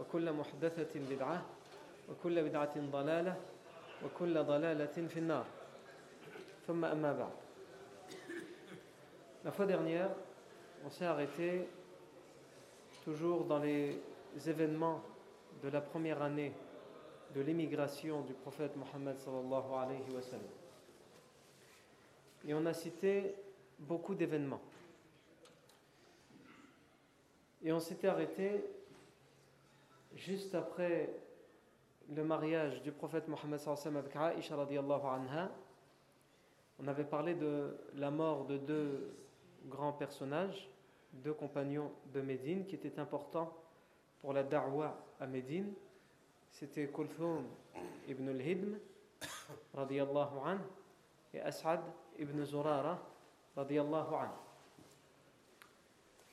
وكل محدثة بدعة وكل بدعة ضلالة وكل ضلالة في النار ثم أما بعد La fois dernière, on s'est arrêté toujours dans les événements de la première année de l'émigration du prophète Mohammed sallallahu alayhi wa sallam. Et on a cité beaucoup d'événements. Et on s'était arrêté juste après le mariage du prophète Mohammed avec Aisha radiallahu anha. On avait parlé de la mort de deux grands personnages, deux compagnons de Médine qui étaient importants pour la da'wa à Médine. C'était Kulthum ibn al-Hidm radiallahu et As'ad ibn Zurara radiallahu anhu.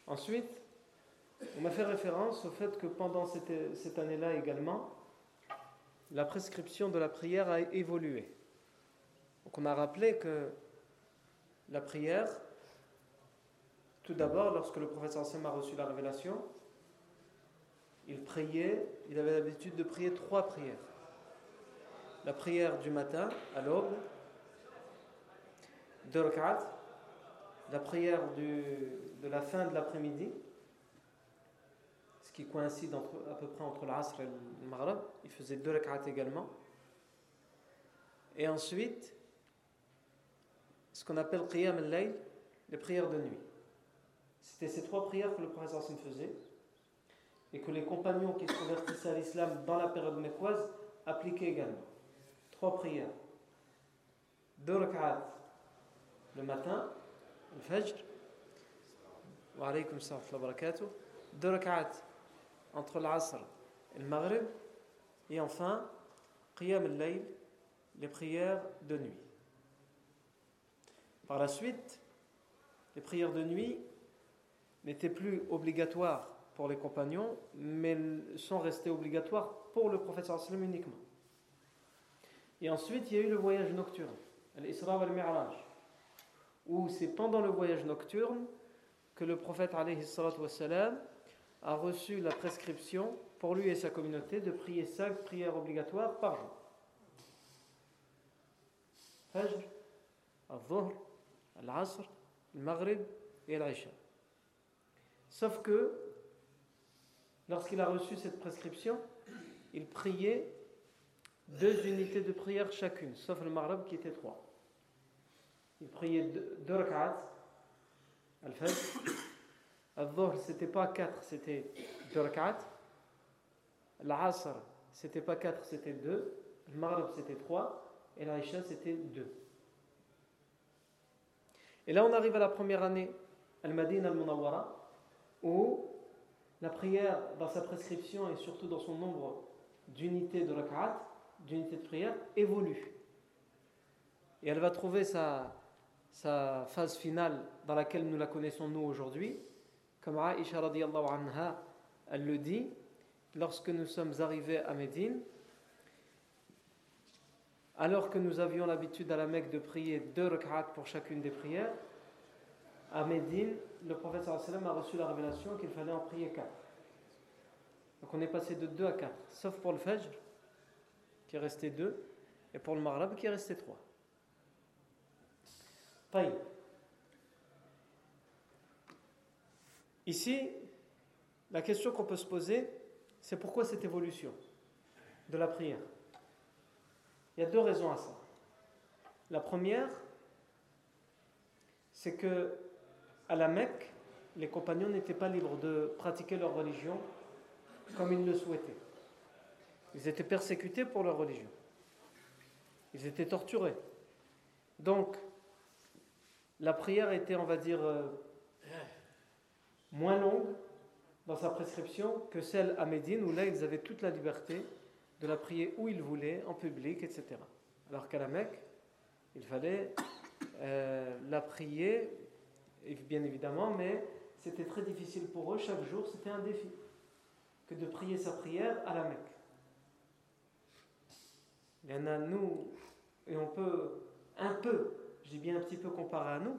Ensuite, on m'a fait référence au fait que pendant cette, année-là également, la prescription de la prière a évolué. On a rappelé que la prière, tout d'abord, lorsque le prophète Sam a reçu la révélation, il priait, il avait l'habitude de prier trois prières. La prière du matin, à l'aube, la prière de la fin de l'après-midi, qui coïncide à peu près entre l'Asr et le Maghreb. Il faisait deux rak'at également. Et ensuite, ce qu'on appelle Qiyam al-Layl, les prières de nuit. C'était ces trois prières que le prophète faisait et que les compagnons qui se convertissaient à l'islam dans la période mécoise appliquaient également. Trois prières. Deux rak'at le matin, le Fajr, wa alaykum salam deux rak'at entre l'Asr et le Maghrib, et enfin, Qiyam al-Layl, les prières de nuit. Par la suite, les prières de nuit n'étaient plus obligatoires pour les compagnons, mais sont restées obligatoires pour le prophète sallam uniquement. Et ensuite, il y a eu le voyage nocturne, l'Isra wal-Mi'raj, où c'est pendant le voyage nocturne que le prophète alayhi a reçu la prescription pour lui et sa communauté de prier cinq prières obligatoires par jour. Fajr, al-Dhuhr, al-Asr, al-Maghrib et l'Aisha. Sauf que, lorsqu'il a reçu cette prescription, il priait deux unités de prière chacune, sauf le Maghrib qui était trois. Il priait deux, deux rak'at, al-Fajr, Al-Dhuhr, c'était pas 4, c'était 2 rak'at. L'Asr, c'était pas 4, c'était 2. Le Maghrib, c'était 3. Et l'Aïcha, c'était 2. Et là, on arrive à la première année, Al-Madin al-Munawwara, où la prière, dans sa prescription et surtout dans son nombre d'unités de rak'at, d'unités de prière, évolue. Et elle va trouver sa phase finale dans laquelle nous la connaissons nous aujourd'hui, comme Aisha radiallahu anha, elle le dit, lorsque nous sommes arrivés à Médine, alors que nous avions l'habitude à la Mecque de prier deux rak'at pour chacune des prières, à Médine, le prophète sallam a reçu la révélation qu'il fallait en prier quatre. Donc on est passé de deux à quatre, sauf pour le Fajr, qui est resté deux, et pour le Maghreb, qui est resté trois. Ici, la question qu'on peut se poser, c'est pourquoi cette évolution de la prière? Il y a deux raisons à ça. La première, c'est que à la Mecque, les compagnons n'étaient pas libres de pratiquer leur religion comme ils le souhaitaient. Ils étaient persécutés pour leur religion. Ils étaient torturés. Donc, la prière était, on va dire, euh, moins longue dans sa prescription que celle à Médine, où là, ils avaient toute la liberté de la prier où ils voulaient, en public, etc. Alors qu'à la Mecque, il fallait euh, la prier, bien évidemment, mais c'était très difficile pour eux. Chaque jour, c'était un défi que de prier sa prière à la Mecque. Il y en a nous, et on peut un peu, je dis bien un petit peu comparé à nous,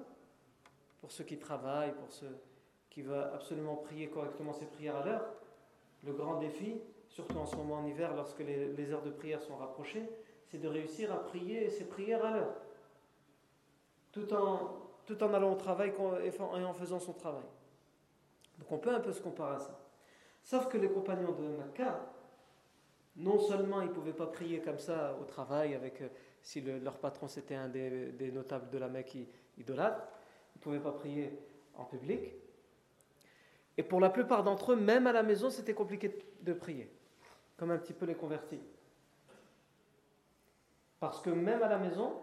pour ceux qui travaillent, pour ceux qui veulent absolument prier correctement ses prières à l'heure, le grand défi, surtout en ce moment en hiver, lorsque les, heures de prière sont rapprochées, c'est de réussir à prier ses prières à l'heure, tout en, tout en allant au travail et en faisant son travail. Donc on peut un peu se comparer à ça. Sauf que les compagnons de Makkah, non seulement ils ne pouvaient pas prier comme ça au travail, avec, euh, si leur patron c'était un des, notables de la Mecque idolâtre, ils ne pouvaient pas prier en public. Et pour la plupart d'entre eux, même à la maison, c'était compliqué de prier, comme un petit peu les convertis. Parce que même à la maison,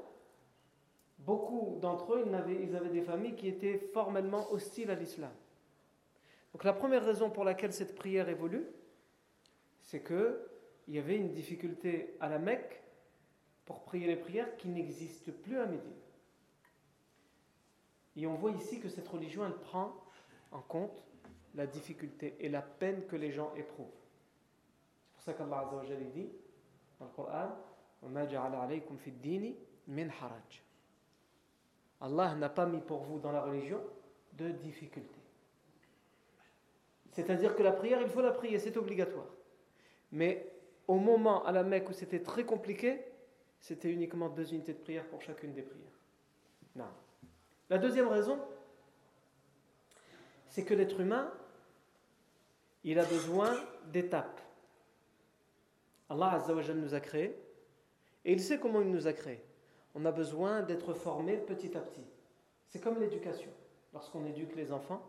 beaucoup d'entre eux, ils avaient, des familles qui étaient formellement hostiles à l'islam. Donc la première raison pour laquelle cette prière évolue, c'est que il y avait une difficulté à la Mecque pour prier les prières qui n'existent plus à Médine. Et on voit ici que cette religion, elle prend en compte la difficulté et la peine que les gens éprouvent. C'est pour ça qu'Allah Azza dit dans le Coran Allah n'a pas mis pour vous dans la religion de difficulté. C'est-à-dire que la prière, il faut la prier, c'est obligatoire. Mais au moment à la Mecque où c'était très compliqué, c'était uniquement deux unités de prière pour chacune des prières. Non. La deuxième raison, c'est que l'être humain, il a besoin d'étapes. Allah Azzawajal nous a créés et il sait comment il nous a créés. On a besoin d'être formé petit à petit. C'est comme l'éducation. Lorsqu'on éduque les enfants,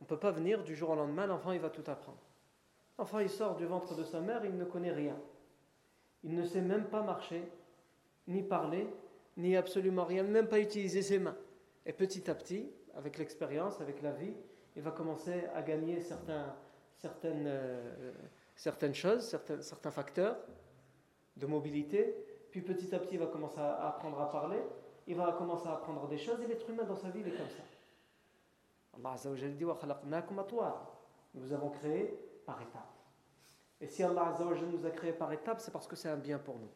on ne peut pas venir du jour au lendemain, l'enfant il va tout apprendre. L'enfant il sort du ventre de sa mère, il ne connaît rien. Il ne sait même pas marcher, ni parler, ni absolument rien, même pas utiliser ses mains. Et petit à petit, avec l'expérience, avec la vie, il va commencer à gagner certains, certaines, euh, certaines choses, certains, certains facteurs de mobilité. Puis petit à petit, il va commencer à apprendre à parler, il va commencer à apprendre des choses, et l'être humain dans sa vie, il est comme ça. Allah Azzawajal dit Nous avons créé par étapes. Et si Allah Azzawajal nous a créé par étapes, c'est parce que c'est un bien pour nous.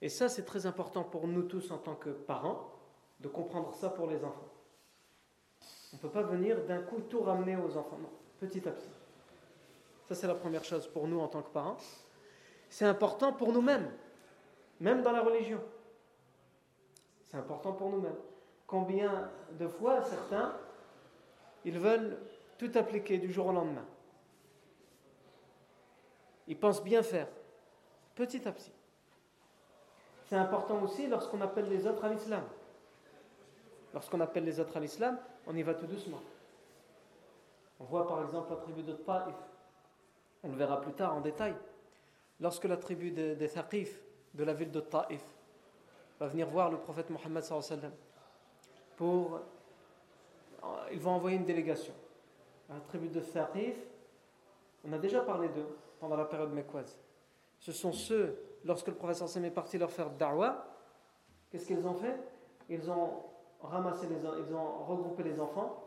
Et ça, c'est très important pour nous tous en tant que parents, de comprendre ça pour les enfants. On ne peut pas venir d'un coup tout ramener aux enfants, non, petit à petit. Ça, c'est la première chose pour nous en tant que parents. C'est important pour nous-mêmes, même dans la religion. C'est important pour nous-mêmes. Combien de fois certains ils veulent tout appliquer du jour au lendemain. Ils pensent bien faire, petit à petit. C'est important aussi lorsqu'on appelle les autres à l'islam. Lorsqu'on appelle les autres à l'islam, on y va tout doucement. On voit par exemple la tribu de Taif. On le verra plus tard en détail. Lorsque la tribu des de Thaqif, de la ville de Taif, va venir voir le prophète Mohammed pour ils vont envoyer une délégation. La tribu de Thaqif, on a déjà parlé d'eux pendant la période mécoise. Ce sont ceux, lorsque le professeur Sam est parti leur faire da'wah, qu'est-ce qu'ils ont fait? Ils ont ramassé les ils ont regroupé les enfants,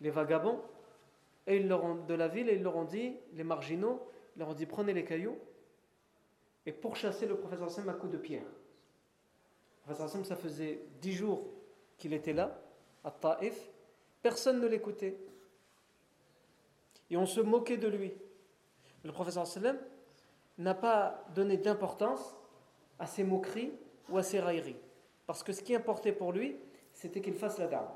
les vagabonds, et ils leur ont, de la ville, et ils leur ont dit, les marginaux, ils leur ont dit prenez les cailloux, et pourchasser le professeur Hassan à coups de pierre. Le professeur Hassan, ça faisait dix jours qu'il était là, à Taif, personne ne l'écoutait. Et on se moquait de lui. Le professeur sallam n'a pas donné d'importance à ses moqueries ou à ses railleries. Parce que ce qui importait pour lui, c'était qu'il fasse la dame.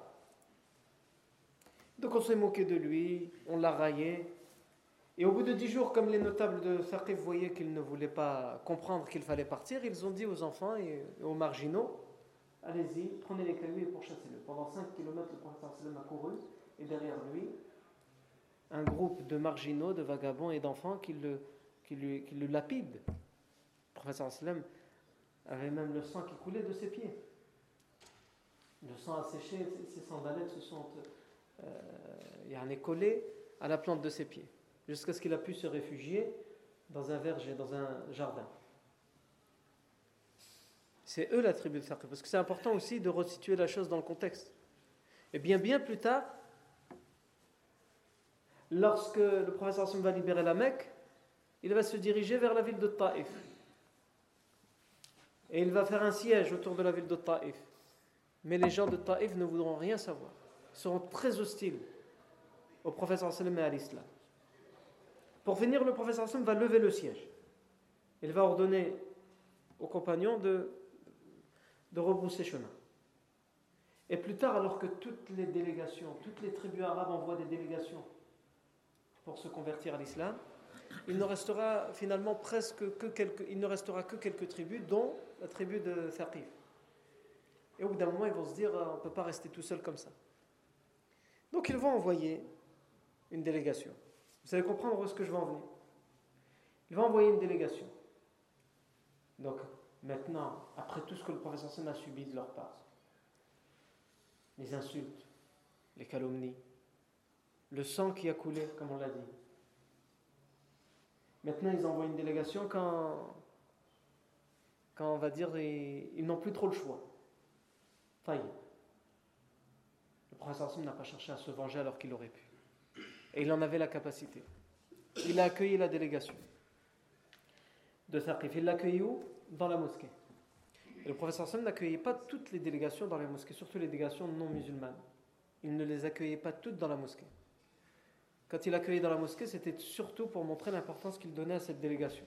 Donc on s'est moqué de lui, on l'a raillé. Et au bout de dix jours, comme les notables de Thaqif voyaient qu'ils ne voulaient pas comprendre qu'il fallait partir, ils ont dit aux enfants et aux marginaux Allez-y, prenez les cailloux et pourchassez-le. Pendant 5 km, le professeur sallam a couru, et derrière lui, un groupe de marginaux, de vagabonds et d'enfants qui le, qui, le lapident. Le avait même le sang qui coulait de ses pieds. Le sang a séché, ses sandalettes se sont euh, collées à la plante de ses pieds, jusqu'à ce qu'il a pu se réfugier dans un verger, dans un jardin. C'est eux la tribu de Thaqif, parce que c'est important aussi de resituer la chose dans le contexte. Et bien, bien plus tard, lorsque le professeur Hassan va libérer la Mecque, il va se diriger vers la ville de Taif. Et il va faire un siège autour de la ville de Taif. Mais les gens de Taif ne voudront rien savoir. Seront très hostiles au professeur sallam et à l'islam. Pour finir, le professeur sallam va lever le siège. Il va ordonner aux compagnons de, de rebrousser chemin. Et plus tard, alors que toutes les délégations, toutes les tribus arabes envoient des délégations pour se convertir à l'islam, il ne restera finalement presque que quelques, il ne restera que quelques tribus, dont la tribu de Thaqif. Et au bout d'un moment, ils vont se dire, on ne peut pas rester tout seul comme ça. Donc ils vont envoyer une délégation. Vous allez comprendre où est-ce que je vais en venir. Ils vont envoyer une délégation. Donc maintenant, après tout ce que le professeur Sam a subi de leur part, les insultes, les calomnies, le sang qui a coulé, comme on l'a dit. Maintenant, ils envoient une délégation quand, on va dire, ils, n'ont plus trop le choix. Sim n'a pas cherché à se venger alors qu'il aurait pu. Et il en avait la capacité. Il a accueilli la délégation de Thaqif. Il l'a accueilli où? Dans la mosquée. Et le professeur Sam n'accueillait pas toutes les délégations dans la mosquée, surtout les délégations non musulmanes. Il ne les accueillait pas toutes dans la mosquée. Quand il accueillait dans la mosquée, c'était surtout pour montrer l'importance qu'il donnait à cette délégation.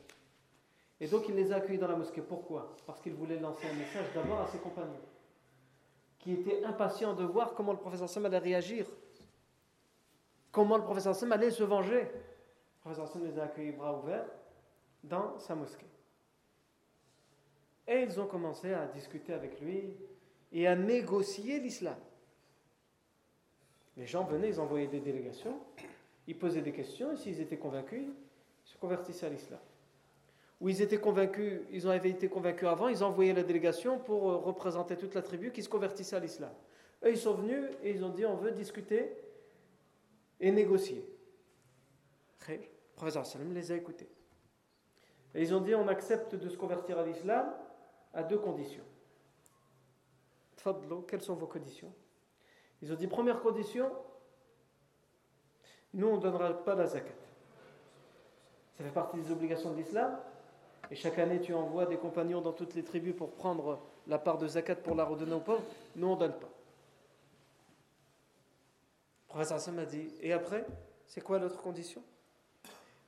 Et donc il les a accueillis dans la mosquée. Pourquoi? Parce qu'il voulait lancer un message d'abord à ses compagnons, qui étaient impatients de voir comment le professeur Sam allait réagir, comment le professeur Sam allait se venger. Le professeur Sam les a accueillis bras ouverts dans sa mosquée. Et ils ont commencé à discuter avec lui et à négocier l'islam. Les gens venaient, ils envoyaient des délégations ils posaient des questions et s'ils étaient convaincus, ils se convertissaient à l'islam. Ou ils étaient convaincus, ils avaient été convaincus avant, ils envoyaient la délégation pour euh, représenter toute la tribu qui se convertissait à l'islam. Eux, ils sont venus et ils ont dit on veut discuter et négocier. Le professeur les a écoutés. Et ils ont dit on accepte de se convertir à l'islam à deux conditions. Fadlo, quelles sont vos conditions? Ils ont dit première condition, nous, on ne donnera pas la zakat. Ça fait partie des obligations de l'islam. Et chaque année, tu envoies des compagnons dans toutes les tribus pour prendre la part de zakat pour la redonner aux pauvres. Nous, on ne donne pas. Le professeur Hassan m'a dit Et après, c'est quoi l'autre condition?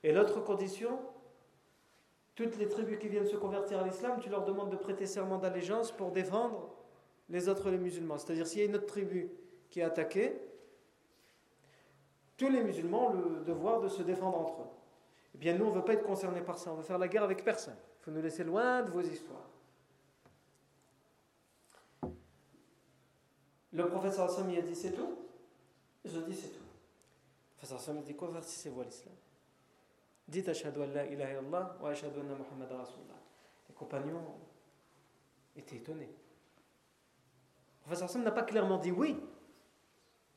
Et l'autre condition, toutes les tribus qui viennent se convertir à l'islam, tu leur demandes de prêter serment d'allégeance pour défendre les autres, les musulmans. C'est-à-dire, s'il y a une autre tribu qui est attaquée, tous les musulmans ont le devoir de se défendre entre eux. Eh bien, nous, on ne veut pas être concernés par ça. On veut faire la guerre avec personne. Il faut nous laisser loin de vos histoires. Le professeur Hassan a dit c'est tout? Je dis c'est tout. Le professeur Hassan a dit convertissez-vous à l'islam? Dites Ashadu an la ilaha illallah wa ashadu anna Muhammad Rasulullah. Les compagnons étaient étonnés. Le professeur Hassan n'a pas clairement dit oui,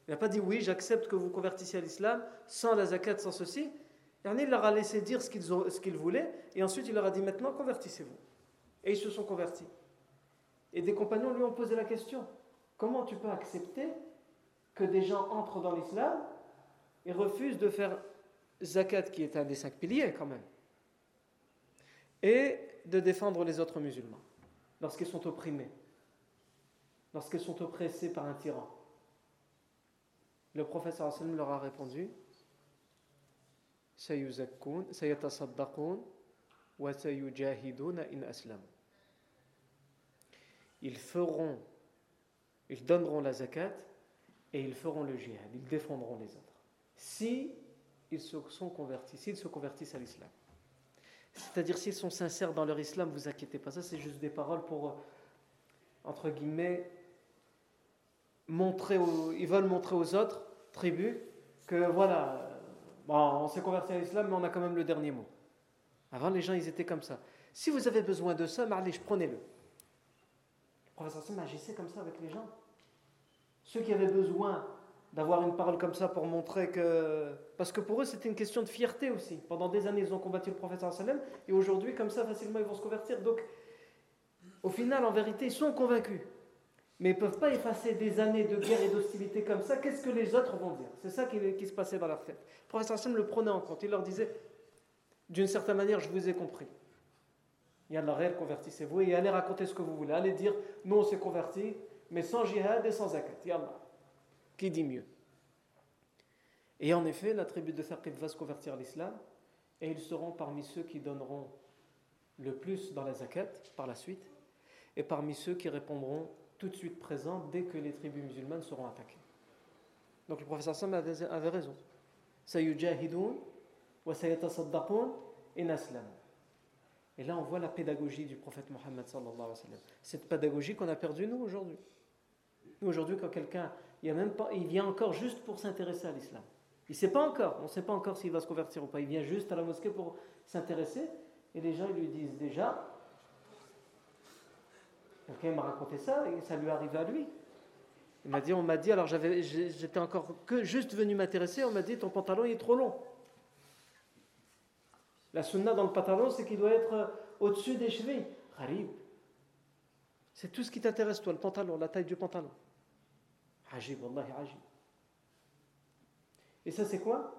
il n'a pas dit oui, j'accepte que vous convertissiez à l'islam sans la zakat, sans ceci. Il leur a laissé dire ce qu'ils voulaient et ensuite il leur a dit maintenant convertissez-vous. Et ils se sont convertis. Et des compagnons lui ont posé la question comment tu peux accepter que des gens entrent dans l'islam et refusent de faire zakat, qui est un des cinq piliers quand même, et de défendre les autres musulmans lorsqu'ils sont opprimés, lorsqu'ils sont oppressés par un tyran? Le prophète sallam leur a répondu ils feront, ils donneront la zakat et ils feront le jihad, ils défendront les autres. Si ils se sont convertis, s'ils se convertissent à l'islam. C'est-à-dire s'ils sont sincères dans leur islam, vous inquiétez pas, ça c'est juste des paroles pour, entre guillemets, montrer ils veulent montrer aux autres tribus que voilà, bon, on s'est converti à l'islam, mais on a quand même le dernier mot. Avant, les gens, ils étaient comme ça. Si vous avez besoin de ça, je prenez-le. Le professeur Sam agissait comme ça avec les gens. Ceux qui avaient besoin d'avoir une parole comme ça pour montrer que. Parce que pour eux, c'était une question de fierté aussi. Pendant des années, ils ont combattu le professeur sallam, et aujourd'hui, comme ça, facilement, ils vont se convertir. Donc, au final, en vérité, ils sont convaincus. Mais ils ne peuvent pas effacer des années de guerre et d'hostilité comme ça. Qu'est-ce que les autres vont dire? C'est ça qui, se passait dans leur tête. Le professeur sallam le prenait en compte. Il leur disait d'une certaine manière, je vous ai compris. Yallah, convertissez-vous et allez raconter ce que vous voulez. Allez dire, nous on s'est convertis, mais sans jihad et sans zakat. Yallah. Qui dit mieux? Et en effet, la tribu de Thaqib va se convertir à l'islam et ils seront parmi ceux qui donneront le plus dans la zakat par la suite et parmi ceux qui répondront tout de suite présents dès que les tribus musulmanes seront attaquées. Donc le professeur Sam avait, raison. Et là, on voit la pédagogie du prophète Mohammed. Cette pédagogie qu'on a perdue, nous, aujourd'hui. Nous, aujourd'hui, quand quelqu'un il, même pas, il vient encore juste pour s'intéresser à l'islam. Il ne sait pas encore, on ne sait pas encore s'il va se convertir ou pas. Il vient juste à la mosquée pour s'intéresser et les gens lui disent déjà, quelqu'un m'a raconté ça et ça lui arrive à lui. Il m'a dit, on m'a dit, alors j'étais encore que juste venu m'intéresser, on m'a dit ton pantalon est trop long. La sunna dans le pantalon, c'est qu'il doit être au-dessus des chevilles. Harib. C'est tout ce qui t'intéresse, toi, le pantalon, la taille du pantalon. Ajib, wallahi ajib. Et ça, c'est quoi?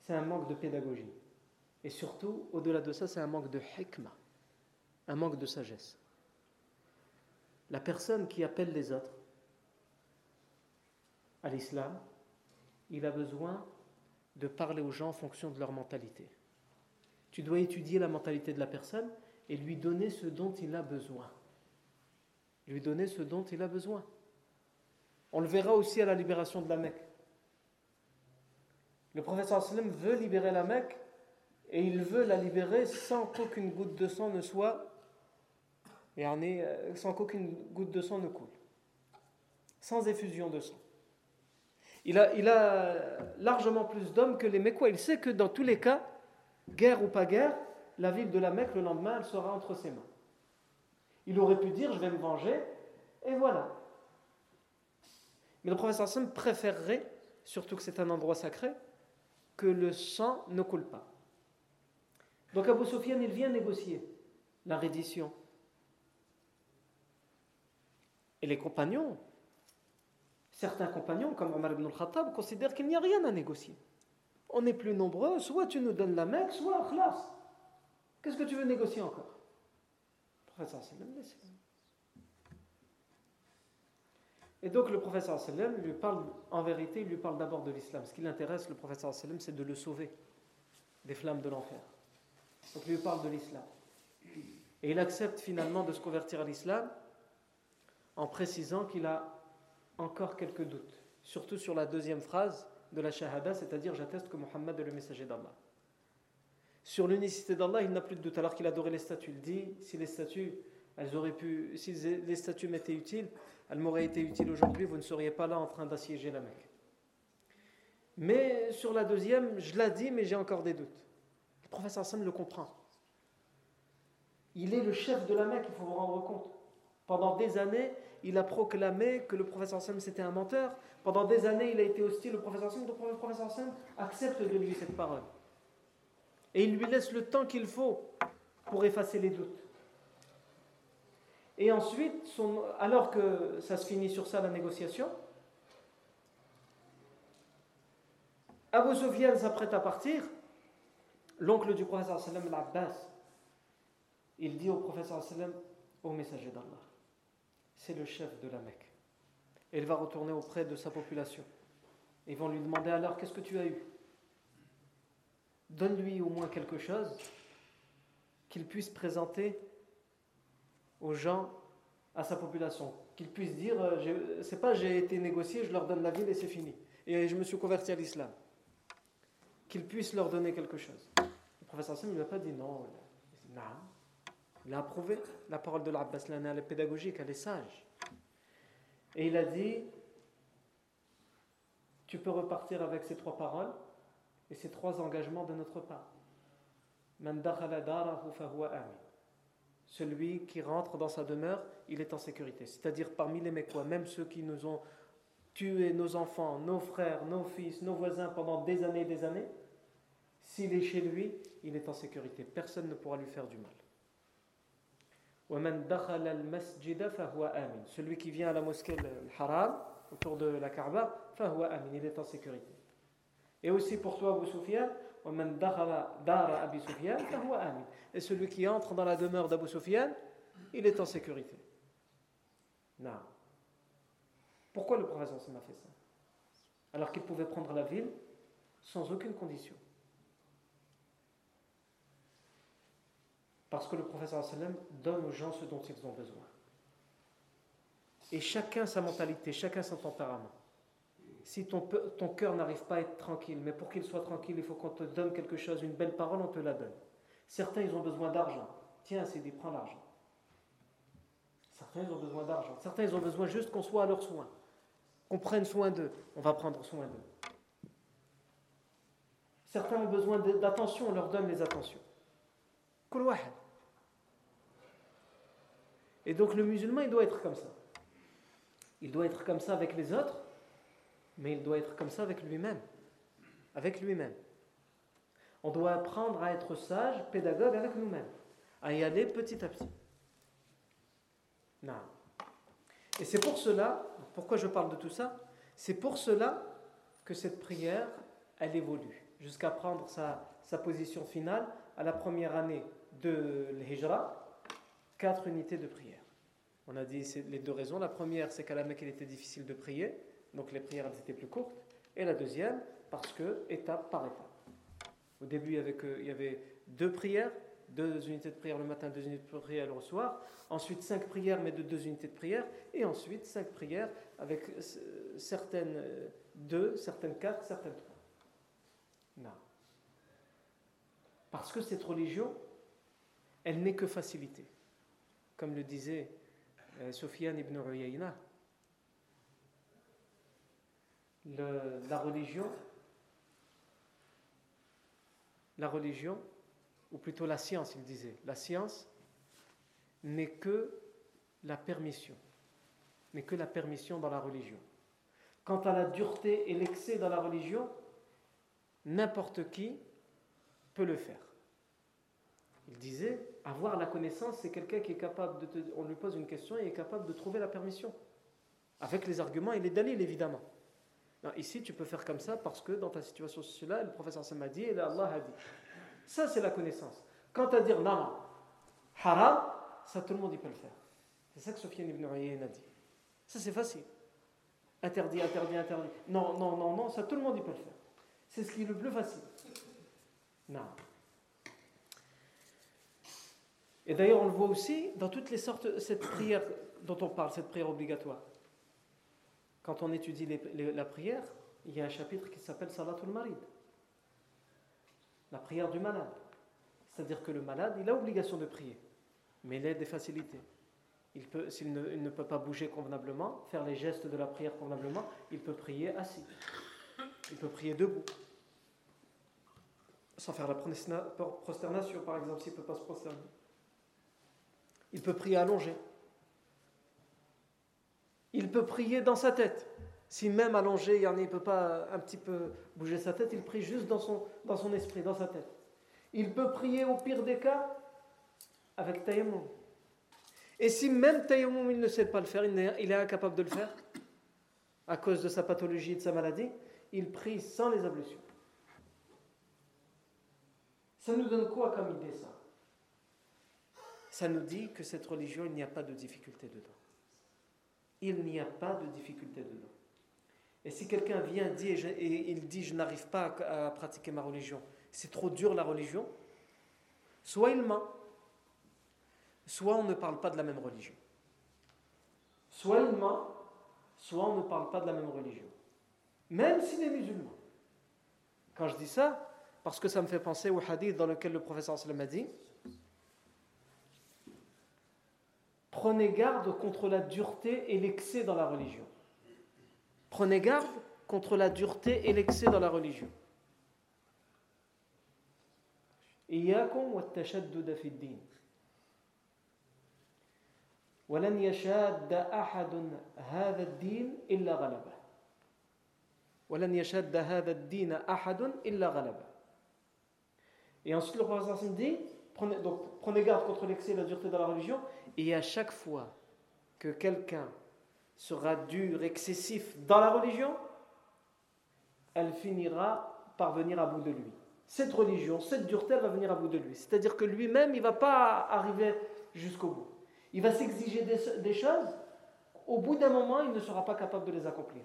C'est un manque de pédagogie. Et surtout, au-delà de ça, c'est un manque de hikmah, un manque de sagesse. La personne qui appelle les autres à l'islam, il a besoin de parler aux gens en fonction de leur mentalité. Tu dois étudier la mentalité de la personne et lui donner ce dont il a besoin. Lui donner ce dont il a besoin. On le verra aussi à la libération de la Mecque. Le professeur veut libérer la Mecque et il veut la libérer sans qu'aucune goutte de sang ne soit euh, sans qu'aucune goutte de sang ne coule. Sans effusion de sang. Il a, largement plus d'hommes que les Mecquois il sait que dans tous les cas guerre ou pas guerre la ville de la Mecque le lendemain elle sera entre ses mains. Il aurait pu dire je vais me venger et voilà. Mais le professeur Hassan préférerait, surtout que c'est un endroit sacré, que le sang ne coule pas. Donc Abu Sufyan, il vient négocier la reddition. Et les compagnons, certains compagnons, comme Omar ibn al-Khattab, considèrent qu'il n'y a rien à négocier. On est plus nombreux, soit tu nous donnes la Mecque, soit khlas. Qu'est-ce que tu veux négocier encore? Le professeur. Et donc le professeur lui parle, en vérité, il lui parle d'abord de l'islam. Ce qui l'intéresse, le professeur c'est de le sauver des flammes de l'enfer. Donc il lui parle de l'islam. Et il accepte finalement de se convertir à l'islam en précisant qu'il a encore quelques doutes, surtout sur la deuxième phrase de la shahada, c'est-à-dire j'atteste que Mohammed est le messager d'Allah. Sur l'unicité d'Allah, il n'a plus de doute, alors qu'il adorait les statues. Il dit, si les statues, elles auraient pu, si les statues m'étaient utiles, elle m'aurait été utile aujourd'hui, vous ne seriez pas là en train d'assiéger la Mecque. Mais sur la deuxième, je l'ai dit, mais j'ai encore des doutes. Le professeur Hassan le comprend. Il est le chef de la Mecque, il faut vous rendre compte. Pendant des années, il a proclamé que le professeur Hassan c'était un menteur. Pendant des années, il a été hostile au professeur. Donc le professeur Hassan accepte de lui cette parole. Et il lui laisse le temps qu'il faut pour effacer les doutes. Et ensuite, alors que ça se finit sur ça, la négociation, Abu Sufyan s'apprête à partir. L'oncle du professeur sallam, l'Abbas, il dit au professeur sallam, au messager d'Allah, c'est le chef de la Mecque. Et il va retourner auprès de sa population. Ils vont lui demander alors, qu'est-ce que tu as eu? Donne-lui au moins quelque chose qu'il puisse présenter aux gens, à sa population. Qu'il puisse dire, euh, c'est pas j'ai été négocié, je leur donne la ville et c'est fini. Et je me suis converti à l'islam. Qu'il puisse leur donner quelque chose. Le professeur Hassan ne lui a pas dit non. Non. Il a approuvé la parole de l'Abbas elle est pédagogique, elle est sage. Et il a dit Tu peux repartir avec ces trois paroles et ces trois engagements de notre part. Celui qui rentre dans sa demeure, il est en sécurité. C'est-à-dire parmi les Mécois, même ceux qui nous ont tué nos enfants, nos frères, nos fils, nos voisins pendant des années et des années, s'il est chez lui, il est en sécurité. Personne ne pourra lui faire du mal. Celui qui vient à la mosquée al-Haram, autour de la Kaaba, il est en sécurité. Et aussi pour toi, Abu Sufyan, et celui qui entre dans la demeure d'Abu Sufyan, il est en sécurité. Non. Pourquoi le prophète a fait ça? Alors qu'il pouvait prendre la ville sans aucune condition. Parce que le professeur donne aux gens ce dont ils ont besoin. Et chacun sa mentalité, chacun son tempérament. Si ton, ton cœur n'arrive pas à être tranquille, mais pour qu'il soit tranquille, il faut qu'on te donne quelque chose, une belle parole, on te la donne. Certains, ils ont besoin d'argent. Tiens, c'est dit, prends l'argent. Certains, ils ont besoin d'argent. Certains, ils ont besoin juste qu'on soit à leur soin. Qu'on prenne soin d'eux. On va prendre soin d'eux. Certains ont besoin d'attention, on leur donne les attentions. Et donc le musulman, il doit être comme ça. Il doit être comme ça avec les autres, mais il doit être comme ça avec lui-même. Avec lui-même. On doit apprendre à être sage, pédagogue avec nous-mêmes, à y aller petit à petit. Non. Et c'est pour cela, pourquoi je parle de tout ça? C'est pour cela que cette prière, elle évolue, jusqu'à prendre sa, sa position finale à la première année de l'Hijra, quatre unités de prière. On a dit les deux raisons. La première, c'est qu'à la Mecque, il était difficile de prier, donc les prières étaient plus courtes. Et la deuxième, parce que étape par étape. Au début, il y avait, il y avait deux prières, deux unités de prière le matin, deux unités de prière le soir. Ensuite, cinq prières, mais de deux unités de prière. Et ensuite, cinq prières avec certaines euh, deux, certaines quatre, certaines trois. Non. Parce que cette religion, elle n'est que facilité. Comme le disait euh, Sofiane ibn Uyayna, la religion, la religion, ou plutôt la science, il disait, la science n'est que la permission, n'est que la permission dans la religion. Quant à la dureté et l'excès dans la religion, n'importe qui peut le faire. Il disait, avoir la connaissance, c'est quelqu'un qui est capable de te, on lui pose une question et est capable de trouver la permission. Avec les arguments et les dalils, évidemment. ici, tu peux faire comme ça parce que dans ta situation cela, le professeur Sam dit et Allah a dit. Ça, c'est la connaissance. Quant à dire non, ça tout le monde il peut le faire. C'est ça que Sofiane ibn a dit. Ça, c'est facile. Interdit, interdit, interdit. Non, non, non, non, ça tout le monde il peut le faire. C'est ce qui est le plus facile. Non. Et d'ailleurs, on le voit aussi dans toutes les sortes, cette prière dont on parle, cette prière obligatoire. Quand on étudie la prière, il y a un chapitre qui s'appelle Salatul Marid la prière du malade. C'est-à-dire que le malade, il a obligation de prier, mais il a des facilités. Il peut, s'il ne, ne, peut pas bouger convenablement, faire les gestes de la prière convenablement, il peut prier assis. Il peut prier debout. Sans faire la prosternation, par exemple, s'il ne peut pas se prosterner. Il peut prier allongé. Il peut prier dans sa tête. Si même allongé, il ne peut pas un petit peu bouger sa tête, il prie juste dans son, dans son esprit, dans sa tête. Il peut prier au pire des cas avec tayammum. Et si même tayammum, il ne sait pas le faire, il est, il est incapable de le faire, à cause de sa pathologie et de sa maladie, il prie sans les ablutions. Ça nous donne quoi comme idée ça? Ça nous dit que cette religion, il n'y a pas de difficulté dedans. Il n'y a pas de difficulté dedans. Et si quelqu'un vient et il dit je n'arrive pas à pratiquer ma religion, c'est trop dur la religion, soit il ment, soit on ne parle pas de la même religion. Soit il ment, soit on ne parle pas de la même religion. Même s'il est musulman. Quand je dis ça, parce que ça me fait penser au hadith dans lequel le professeur sallam a dit prenez garde contre la dureté et l'excès dans la religion. Prenez garde contre la dureté et l'excès dans la religion. Et ensuite le professeur dit, prenez, donc, prenez garde contre l'excès et la dureté dans la religion, et à chaque fois que quelqu'un sera dur, excessif dans la religion, elle finira par venir à bout de lui. Cette religion, cette dureté, va venir à bout de lui. C'est-à-dire que lui-même, il ne va pas arriver jusqu'au bout. Il va s'exiger des, choses, au bout d'un moment, il ne sera pas capable de les accomplir.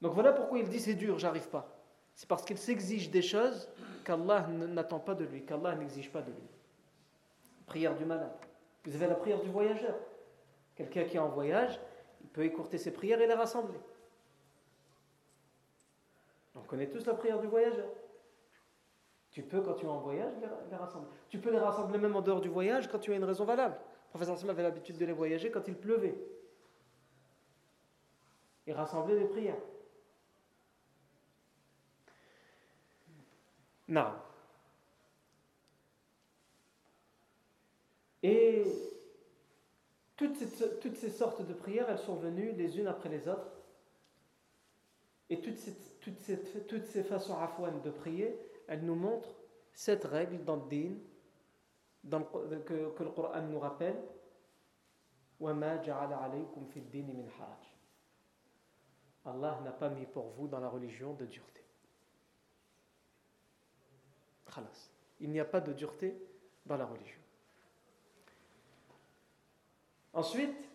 Donc voilà pourquoi il dit c'est dur, j'arrive pas. C'est parce qu'il s'exige des choses qu'Allah n'attend pas de lui, qu'Allah n'exige pas de lui. Prière du malade. Vous avez la prière du voyageur. Quelqu'un qui est en voyage, il peut écourter ses prières et les rassembler. On connaît tous la prière du voyageur. Tu peux, quand tu es en voyage, les, rassembler. Tu peux les rassembler même en dehors du voyage quand tu as une raison valable. Le professeur avait l'habitude de les voyager quand il pleuvait. Et rassembler les prières. Non. Et toutes ces, sortes de prières, elles sont venues les unes après les autres. Et toutes ces, façons de prier, elles nous montrent cette règle dans le din, le, que, que, le Coran nous rappelle. Allah n'a pas mis pour vous dans la religion de dureté. Il n'y a pas de dureté dans la religion. Ensuite,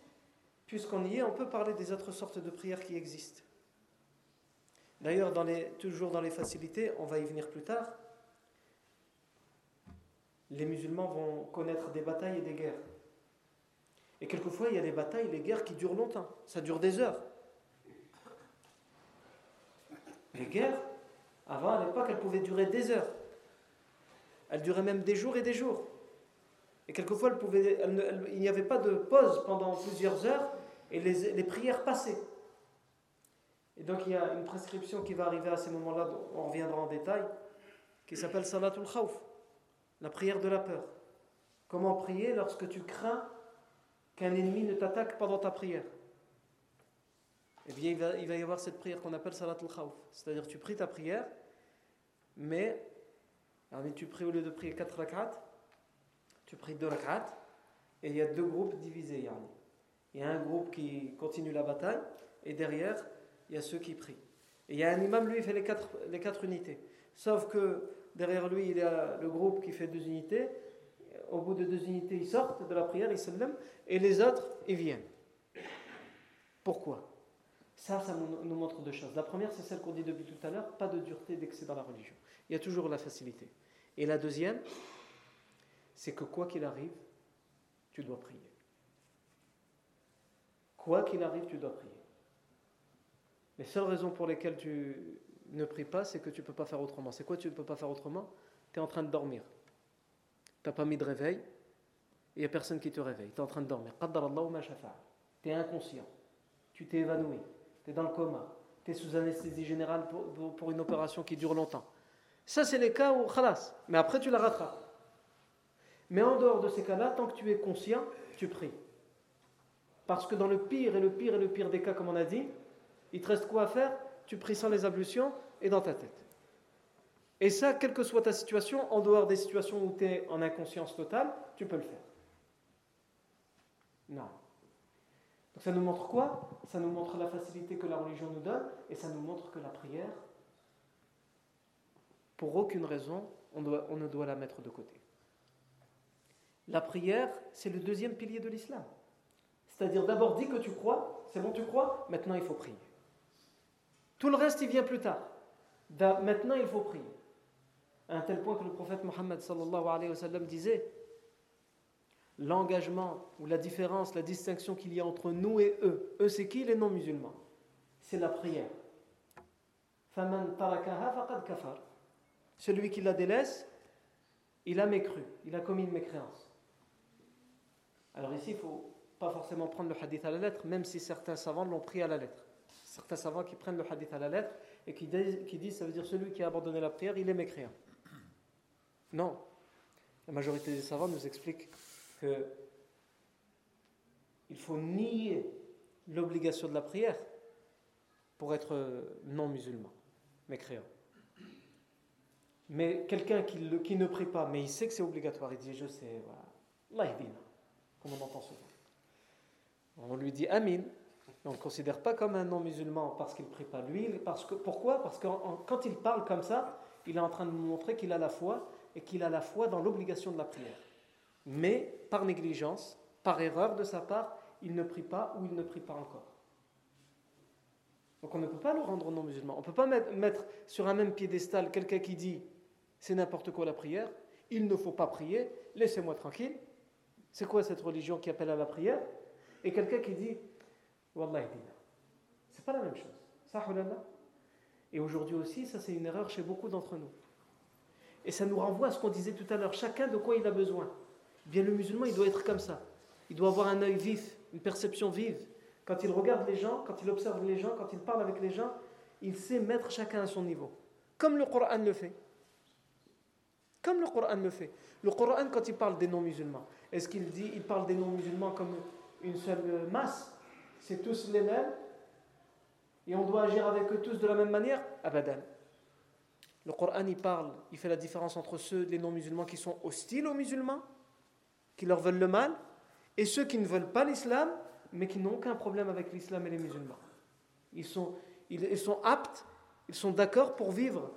puisqu'on y est, on peut parler des autres sortes de prières qui existent. D'ailleurs, toujours dans les facilités, on va y venir plus tard, les musulmans vont connaître des batailles et des guerres. Et quelquefois, il y a des batailles, des guerres qui durent longtemps. Ça dure des heures. Les guerres, avant, à l'époque, elles pouvaient durer des heures. Elles duraient même des jours et des jours. Et quelquefois, il n'y avait pas de pause pendant plusieurs heures et les, prières passaient. Et donc, il y a une prescription qui va arriver à ces moments-là, on reviendra en détail, qui s'appelle Salatul Khawf, la prière de la peur. Comment prier lorsque tu crains qu'un ennemi ne t'attaque pendant ta prière? Eh bien, il va, y avoir cette prière qu'on appelle Salatul Khawf. C'est-à-dire, tu pries ta prière, mais tu pries au lieu de prier 4 rak'at, tu pries 2 rak'at, et il y a deux groupes divisés. Il y a un groupe qui continue la bataille, et derrière, il y a ceux qui prient. Et il y a un imam, lui, il fait les quatre, les quatre unités. Sauf que derrière lui, il y a le groupe qui fait deux unités. Au bout de deux unités, ils sortent de la prière, ils se et les autres, ils viennent. Pourquoi? Ça, ça nous montre deux choses. La première, c'est celle qu'on dit depuis tout à l'heure, pas de dureté d'excès dans la religion. Il y a toujours la facilité. Et la deuxième, c'est que quoi qu'il arrive, tu dois prier. Quoi qu'il arrive, tu dois prier. Les seules raisons pour lesquelles tu ne pries pas, c'est que tu ne peux pas faire autrement. C'est quoi tu ne peux pas faire autrement? Tu es en train de dormir. Tu n'as pas mis de réveil. Il n'y a personne qui te réveille. Tu es en train de dormir. Tu es inconscient. Tu t'es évanoui. Tu es dans le coma. Tu es sous anesthésie générale pour, une opération qui dure longtemps. Ça, c'est les cas où, khalas, mais après tu la rattrapes. Mais en dehors de ces cas-là, tant que tu es conscient, tu pries. Parce que dans le pire et le pire et le pire des cas, comme on a dit, il te reste quoi à faire? Tu pries sans les ablutions et dans ta tête. Et ça, quelle que soit ta situation, en dehors des situations où tu es en inconscience totale, tu peux le faire. Non. Donc ça nous montre quoi? Ça nous montre la facilité que la religion nous donne et ça nous montre que la prière, pour aucune raison, on, on ne doit la mettre de côté. La prière, c'est le deuxième pilier de l'islam. C'est-à-dire d'abord dis que tu crois, c'est bon tu crois, maintenant il faut prier. Tout le reste il vient plus tard. Maintenant il faut prier. À un tel point que le prophète Mohammed disait l'engagement ou la différence, la distinction qu'il y a entre nous et eux. Eux c'est qui les non-musulmans? C'est la prière. Celui qui la délaisse, il a mécru, il a commis une mécréance. Alors ici, il ne faut pas forcément prendre le hadith à la lettre, même si certains savants l'ont pris à la lettre. Certains savants qui prennent le hadith à la lettre et qui disent, ça veut dire celui qui a abandonné la prière, il est mécréant. Non. La majorité des savants nous expliquent que il faut nier l'obligation de la prière pour être non musulman, mécréant. Mais quelqu'un qui, qui, ne prie pas, mais il sait que c'est obligatoire, il dit Je sais, voilà, comme on entend souvent. On lui dit Amin. On ne le considère pas comme un non-musulman parce qu'il ne prie pas lui. Parce que, pourquoi? Parce que quand il parle comme ça, il est en train de nous montrer qu'il a la foi et qu'il a la foi dans l'obligation de la prière. Mais par négligence, par erreur de sa part, il ne prie pas ou il ne prie pas encore. Donc on ne peut pas le rendre non-musulman. On ne peut pas mettre sur un même piédestal quelqu'un qui dit c'est n'importe quoi la prière, il ne faut pas prier, laissez-moi tranquille. C'est quoi cette religion qui appelle à la prière? Et quelqu'un qui dit Wallah C'est pas la même chose. Et aujourd'hui aussi, ça c'est une erreur chez beaucoup d'entre nous. Et ça nous renvoie à ce qu'on disait tout à l'heure. Chacun de quoi il a besoin? Bien le musulman, il doit être comme ça. Il doit avoir un œil vif, une perception vive. Quand il regarde les gens, quand il observe les gens, quand il parle avec les gens, il sait mettre chacun à son niveau. Comme le Coran le fait. Comme le Coran le fait. Le Coran, quand il parle des non-musulmans, est-ce qu'il dit, il parle des non-musulmans comme une seule masse C'est tous les mêmes Et on doit agir avec eux tous de la même manière Abadan. Le Coran, il parle, il fait la différence entre ceux, les non-musulmans, qui sont hostiles aux musulmans, qui leur veulent le mal, et ceux qui ne veulent pas l'islam, mais qui n'ont aucun problème avec l'islam et les musulmans. Ils sont, ils sont aptes, ils sont d'accord pour vivre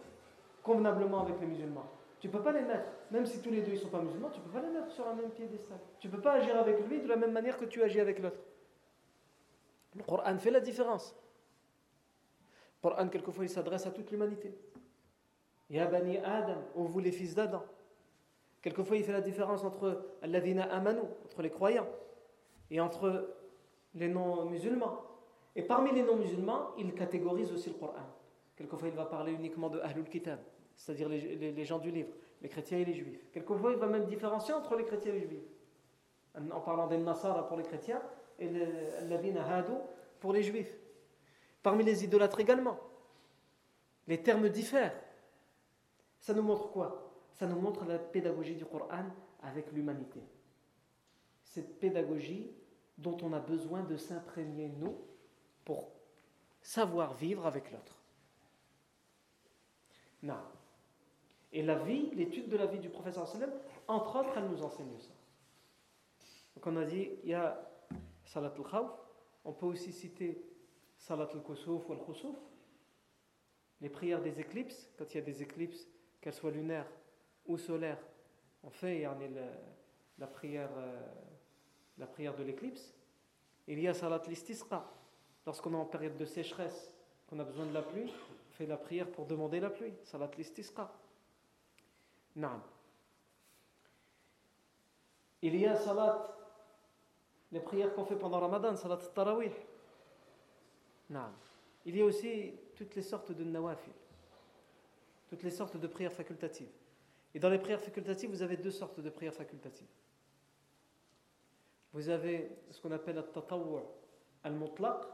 convenablement avec les musulmans. Tu ne peux pas les mettre, même si tous les deux ne sont pas musulmans, tu ne peux pas les mettre sur un même piédestal. Tu ne peux pas agir avec lui de la même manière que tu agis avec l'autre. Le Coran fait la différence. Le Coran, quelquefois, il s'adresse à toute l'humanité. Ya bani Adam, ô vous les fils d'Adam. Quelquefois, il fait la différence entre Alladina Amanu, entre les croyants, et entre les non-musulmans. Et parmi les non-musulmans, il catégorise aussi le Coran. Quelquefois, il va parler uniquement de Ahlul Kitab c'est-à-dire les, gens du livre, les chrétiens et les juifs. Quelquefois, il va même différencier entre les chrétiens et les juifs. En parlant des Nasara pour les chrétiens et les Hadou pour les juifs. Parmi les idolâtres également. Les termes diffèrent. Ça nous montre quoi? Ça nous montre la pédagogie du Coran avec l'humanité. Cette pédagogie dont on a besoin de s'imprégner, nous, pour savoir vivre avec l'autre. Non. Et la vie, l'étude de la vie du professeur sallam, entre autres, elle nous enseigne ça. Donc on a dit, il y a Salat al-Khawf, on peut aussi citer Salat al-Kusuf ou al-Khusuf, les prières des éclipses, quand il y a des éclipses, qu'elles soient lunaires ou solaires, on fait la, la, prière, euh, la prière de l'éclipse. Il y a Salat al-Istisqa, lorsqu'on est en période de sécheresse, qu'on a besoin de la pluie, on fait la prière pour demander la pluie, Salat al-Istisqa. Non. Il y a salat, les prières qu'on fait pendant Ramadan, salat tarawih. Non. Il y a aussi toutes les sortes de nawafil, toutes les sortes de prières facultatives. Et dans les prières facultatives, vous avez deux sortes de prières facultatives. Vous avez ce qu'on appelle al-tatawwu' al-mutlaq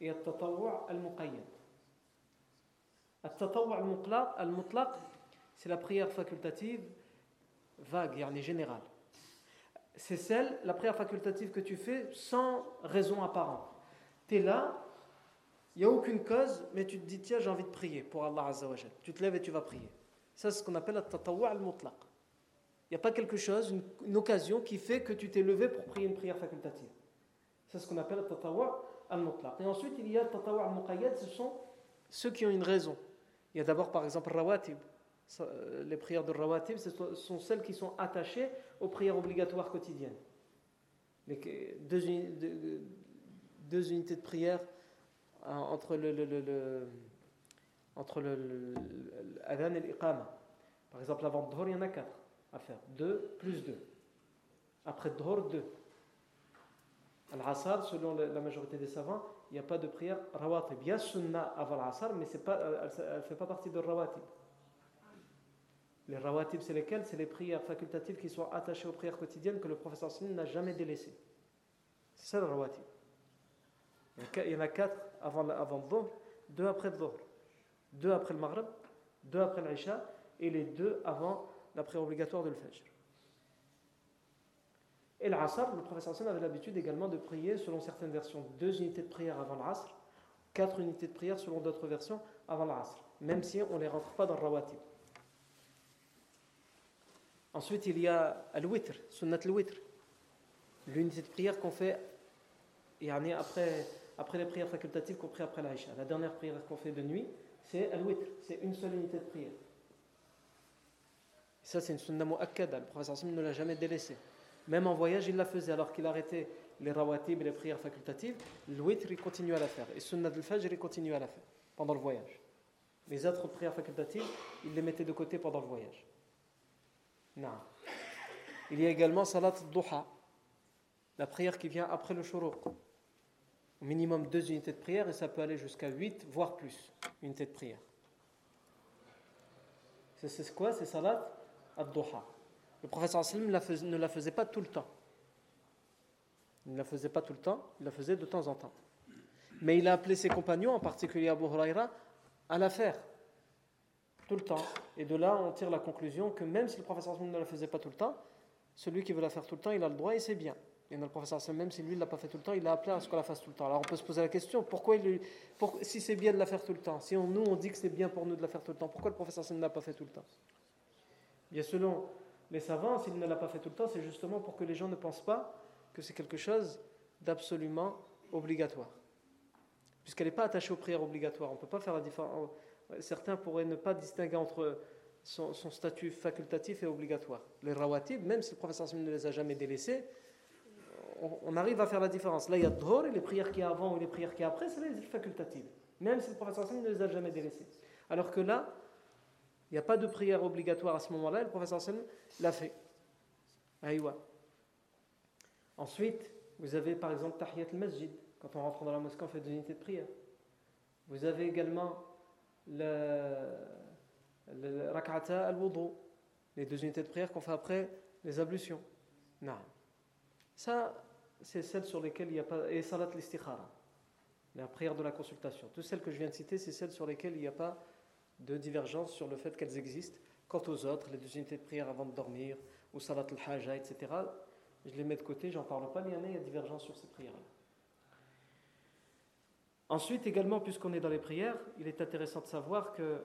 et al-tatawwu' al-muqayyad. Al-tatawwu' al-mutlaq, c'est la prière facultative vague, yani générale. C'est celle, la prière facultative que tu fais sans raison apparente. Tu es là, il n'y a aucune cause, mais tu te dis, tiens, j'ai envie de prier pour Allah Azza wa Tu te lèves et tu vas prier. Ça, c'est ce qu'on appelle la tatawwa al-mutlaq. Il n'y a pas quelque chose, une, occasion qui fait que tu t'es levé pour prier une prière facultative. C'est ce qu'on appelle la tatawwa al-mutlaq. Et ensuite, il y a tatawwa al-muqayyad, ce sont ceux qui ont une raison. Il y a d'abord, par exemple, rawatib les prières de rawatib, sont celles qui sont attachées aux prières obligatoires quotidiennes. deux, unités de prière euh, entre le, le, et l'iqama. Par exemple, avant Dhuhr, il y en a quatre à faire. Deux plus deux. Après Dhuhr, deux. Al-Asr, selon la majorité des savants, il n'y a pas de prière rawatib. Il y a sunnah avant l'Asr, mais elle ne fait pas partie de rawatib. Les rawatib, c'est lesquels? C'est les prières facultatives qui sont attachées aux prières quotidiennes que le professeur Sin n'a jamais délaissées. C'est ça le rawatib. Il y en a quatre avant, avant le Dhuhr, deux après le Dhuhr, deux après le Maghrib, deux après l'Isha et les deux avant la prière obligatoire de l'Fajr. Et l'Asr, le professeur Sin avait l'habitude également de prier selon certaines versions deux unités de prière avant l'Asr, quatre unités de prière selon d'autres versions avant l'Asr, même si on ne les rentre pas dans le rawatib. Ensuite, il y a al-witr, sunnat al-witr, l'unité de prière qu'on fait après, après les prières facultatives qu'on prie après l'Aïcha. La dernière prière qu'on fait de nuit, c'est al-witr, c'est une seule unité de prière. Ça, c'est une sunna mu'akkada, le professeur ne l'a jamais délaissé. Même en voyage, il la faisait alors qu'il arrêtait les rawatib et les prières facultatives. Le witr, il continue à la faire. Et sunnat al-fajr, il continue à la faire pendant le voyage. Les autres prières facultatives, il les mettait de côté pendant le voyage. Non. Il y a également Salat Duha, la prière qui vient après le Shuruq. Au minimum deux unités de prière et ça peut aller jusqu'à huit, voire plus, unités de prière. C'est quoi C'est Salat Ad-Duha. Le professeur ne la faisait pas tout le temps. Il ne la faisait pas tout le temps, il la faisait de temps en temps. Mais il a appelé ses compagnons, en particulier Abu Huraira, à la faire tout le temps. Et de là, on tire la conclusion que même si le professeur ne la faisait pas tout le temps, celui qui veut la faire tout le temps, il a le droit et c'est bien. Et le professeur même si lui ne l'a pas fait tout le temps, il a appelé à ce qu'on la fasse tout le temps. Alors on peut se poser la question, pourquoi il, si c'est bien de la faire tout le temps, si on, nous on dit que c'est bien pour nous de la faire tout le temps, pourquoi le professeur ne l'a pas fait tout le temps? Bien selon les savants, s'il ne l'a pas fait tout le temps, c'est justement pour que les gens ne pensent pas que c'est quelque chose d'absolument obligatoire. Puisqu'elle n'est pas attachée aux prières obligatoires. On ne peut pas faire la différence certains pourraient ne pas distinguer entre son, statut facultatif et obligatoire. Les rawatib, même si le professeur ne les a jamais délaissés, on, arrive à faire la différence. Là, il y a dhor les prières qui avant ou les prières qui après, c'est les facultatives. Même si le professeur ne les a jamais délaissés. Alors que là, il n'y a pas de prière obligatoire à ce moment-là, le professeur l'a fait. Aïwa. Ensuite, vous avez par exemple Tahiyat al-Masjid. Quand on rentre dans la mosquée, on fait deux unités de prière. Vous avez également le, rak'ata al-wudu, les deux unités de prière qu'on fait après les ablutions. Non. Ça, c'est celle sur lesquelles il n'y a pas. Et salat l'istikhara, la prière de la consultation. Toutes celles que je viens de citer, c'est celles sur lesquelles il n'y a pas de divergence sur le fait qu'elles existent. Quant aux autres, les deux unités de prière avant de dormir, ou salat al-haja, etc., je les mets de côté, j'en parle pas, il y en a, il y a divergence sur ces prières-là. Ensuite, également, puisqu'on est dans les prières, il est intéressant de savoir que,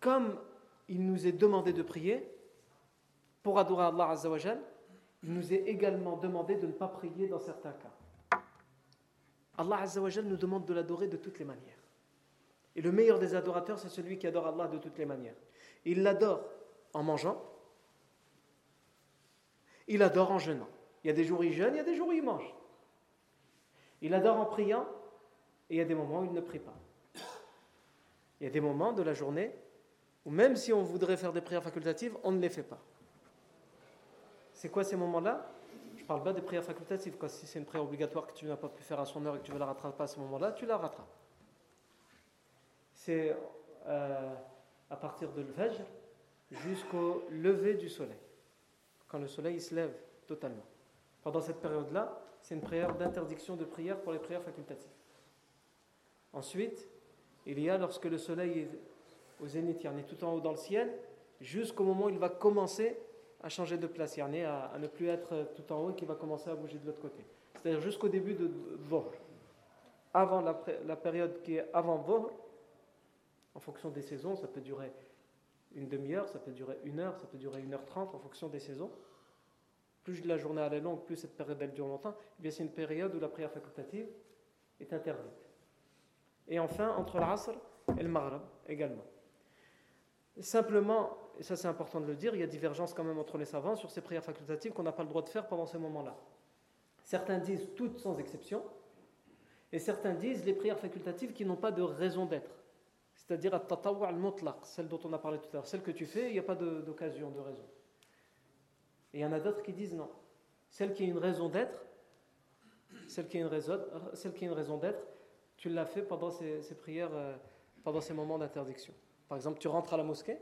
comme il nous est demandé de prier, pour adorer Allah Azzawajal, il nous est également demandé de ne pas prier dans certains cas. Allah Azzawajal nous demande de l'adorer de toutes les manières. Et le meilleur des adorateurs, c'est celui qui adore Allah de toutes les manières. Il l'adore en mangeant, il adore en jeûnant. Il y a des jours où il jeûne, il y a des jours où il mange. Il adore en priant, et il y a des moments où il ne prie pas. Il y a des moments de la journée où même si on voudrait faire des prières facultatives, on ne les fait pas. C'est quoi ces moments-là? Je parle pas des prières facultatives. Quand si c'est une prière obligatoire que tu n'as pas pu faire à son heure et que tu veux la rattraper à ce moment-là, tu la rattrapes. C'est euh, à partir de l'Fajr jusqu'au lever du soleil. Quand le soleil se lève totalement. Pendant cette période-là, c'est une prière d'interdiction de prière pour les prières facultatives. Ensuite, il y a lorsque le soleil est au zénith, il est tout en haut dans le ciel, jusqu'au moment où il va commencer à changer de place, il à, à ne plus être tout en haut et qu'il va commencer à bouger de l'autre côté. C'est-à-dire jusqu'au début de Dhuhr. Avant la, période qui est avant Dhuhr, en fonction des saisons, ça peut durer une demi-heure, ça peut durer une heure, ça peut durer une heure trente en fonction des saisons. Plus la journée est longue, plus cette période dure longtemps, eh c'est une période où la prière facultative est interdite. Et enfin, entre l'Asr et le Maghreb également. Simplement, et ça c'est important de le dire, il y a divergence quand même entre les savants sur ces prières facultatives qu'on n'a pas le droit de faire pendant ces moments-là. Certains disent toutes sans exception, et certains disent les prières facultatives qui n'ont pas de raison d'être. C'est-à-dire al celle dont on a parlé tout à l'heure, celle que tu fais, il n'y a pas d'occasion, de, raison. Et il y en a d'autres qui disent non. Celle qui a une raison d'être, celle qui a une raison, celle qui a une raison d'être, tu l'as fait pendant ces, prières, euh, pendant ces moments d'interdiction. Par exemple, tu rentres à la mosquée,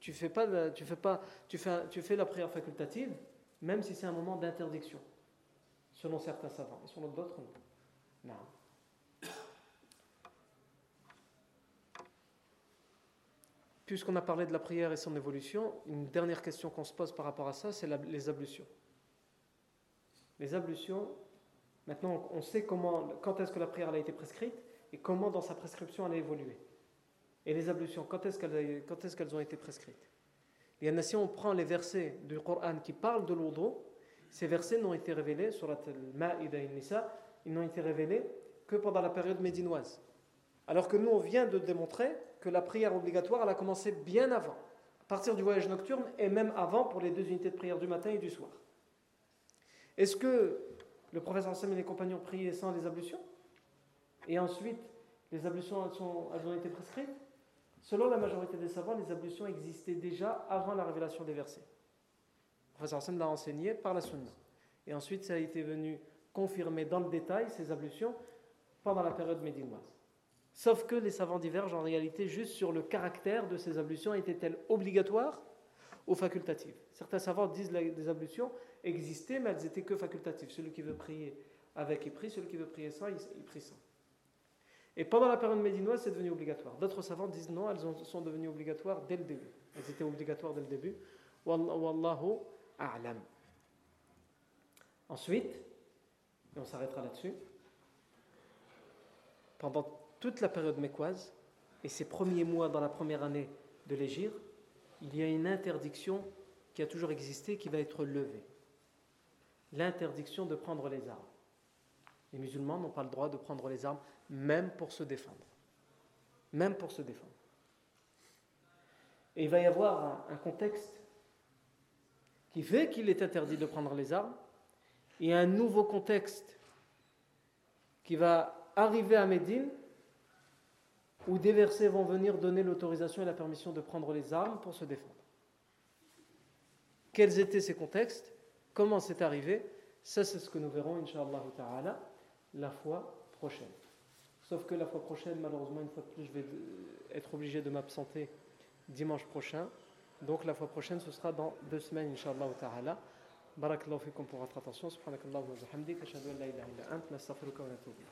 tu fais pas, tu fais pas, tu fais, tu fais la prière facultative, même si c'est un moment d'interdiction, selon certains savants, et selon d'autres non. Puisqu'on a parlé de la prière et son évolution, une dernière question qu'on se pose par rapport à ça, c'est les ablutions. Les ablutions, maintenant on sait quand est-ce que la prière a été prescrite et comment dans sa prescription elle a évolué. Et les ablutions, quand est-ce qu'elles ont été prescrites? Et si on prend les versets du Coran qui parlent de l'eau ces versets n'ont été révélés, sur la Ma'ida Nisa, ils n'ont été révélés que pendant la période médinoise. Alors que nous, on vient de démontrer que la prière obligatoire, elle a commencé bien avant, à partir du voyage nocturne et même avant pour les deux unités de prière du matin et du soir. Est-ce que le professeur Sam et les compagnons priaient sans les ablutions Et ensuite, les ablutions, elles ont été prescrites Selon la majorité des savants, les ablutions existaient déjà avant la révélation des versets. Le professeur Hassan l'a enseigné par la sunna. Et ensuite, ça a été venu confirmer dans le détail ces ablutions pendant la période médinoise. Sauf que les savants divergent en réalité juste sur le caractère de ces ablutions. Étaient-elles obligatoires ou facultatives Certains savants disent que les ablutions existaient, mais elles étaient que facultatives. Celui qui veut prier avec, il prie. Celui qui veut prier sans, il prie sans. Et pendant la période médinoise, c'est devenu obligatoire. D'autres savants disent non, elles sont devenues obligatoires dès le début. Elles étaient obligatoires dès le début. Wallahu a'lam. Ensuite, et on s'arrêtera là-dessus, pendant toute la période mécoise et ces premiers mois dans la première année de l'Égir, il y a une interdiction qui a toujours existé qui va être levée. L'interdiction de prendre les armes. Les musulmans n'ont pas le droit de prendre les armes même pour se défendre. Même pour se défendre. Et il va y avoir un, contexte qui fait qu'il est interdit de prendre les armes, et un nouveau contexte qui va arriver à Médine, où des versets vont venir donner l'autorisation et la permission de prendre les armes pour se défendre. Quels étaient ces contextes? Comment c'est arrivé? Ça, c'est ce que nous verrons, Inch'Allah la fois prochaine. Sauf que la fois prochaine, malheureusement, une fois de plus, je vais être obligé de m'absenter dimanche prochain. Donc la fois prochaine, ce sera dans deux semaines, Inch'Allah ta'ala. Barakallahu fikum pour votre attention. Bihamdik. Ashhadu an la ilaha illa ant. Nastaghfiruka wa natubu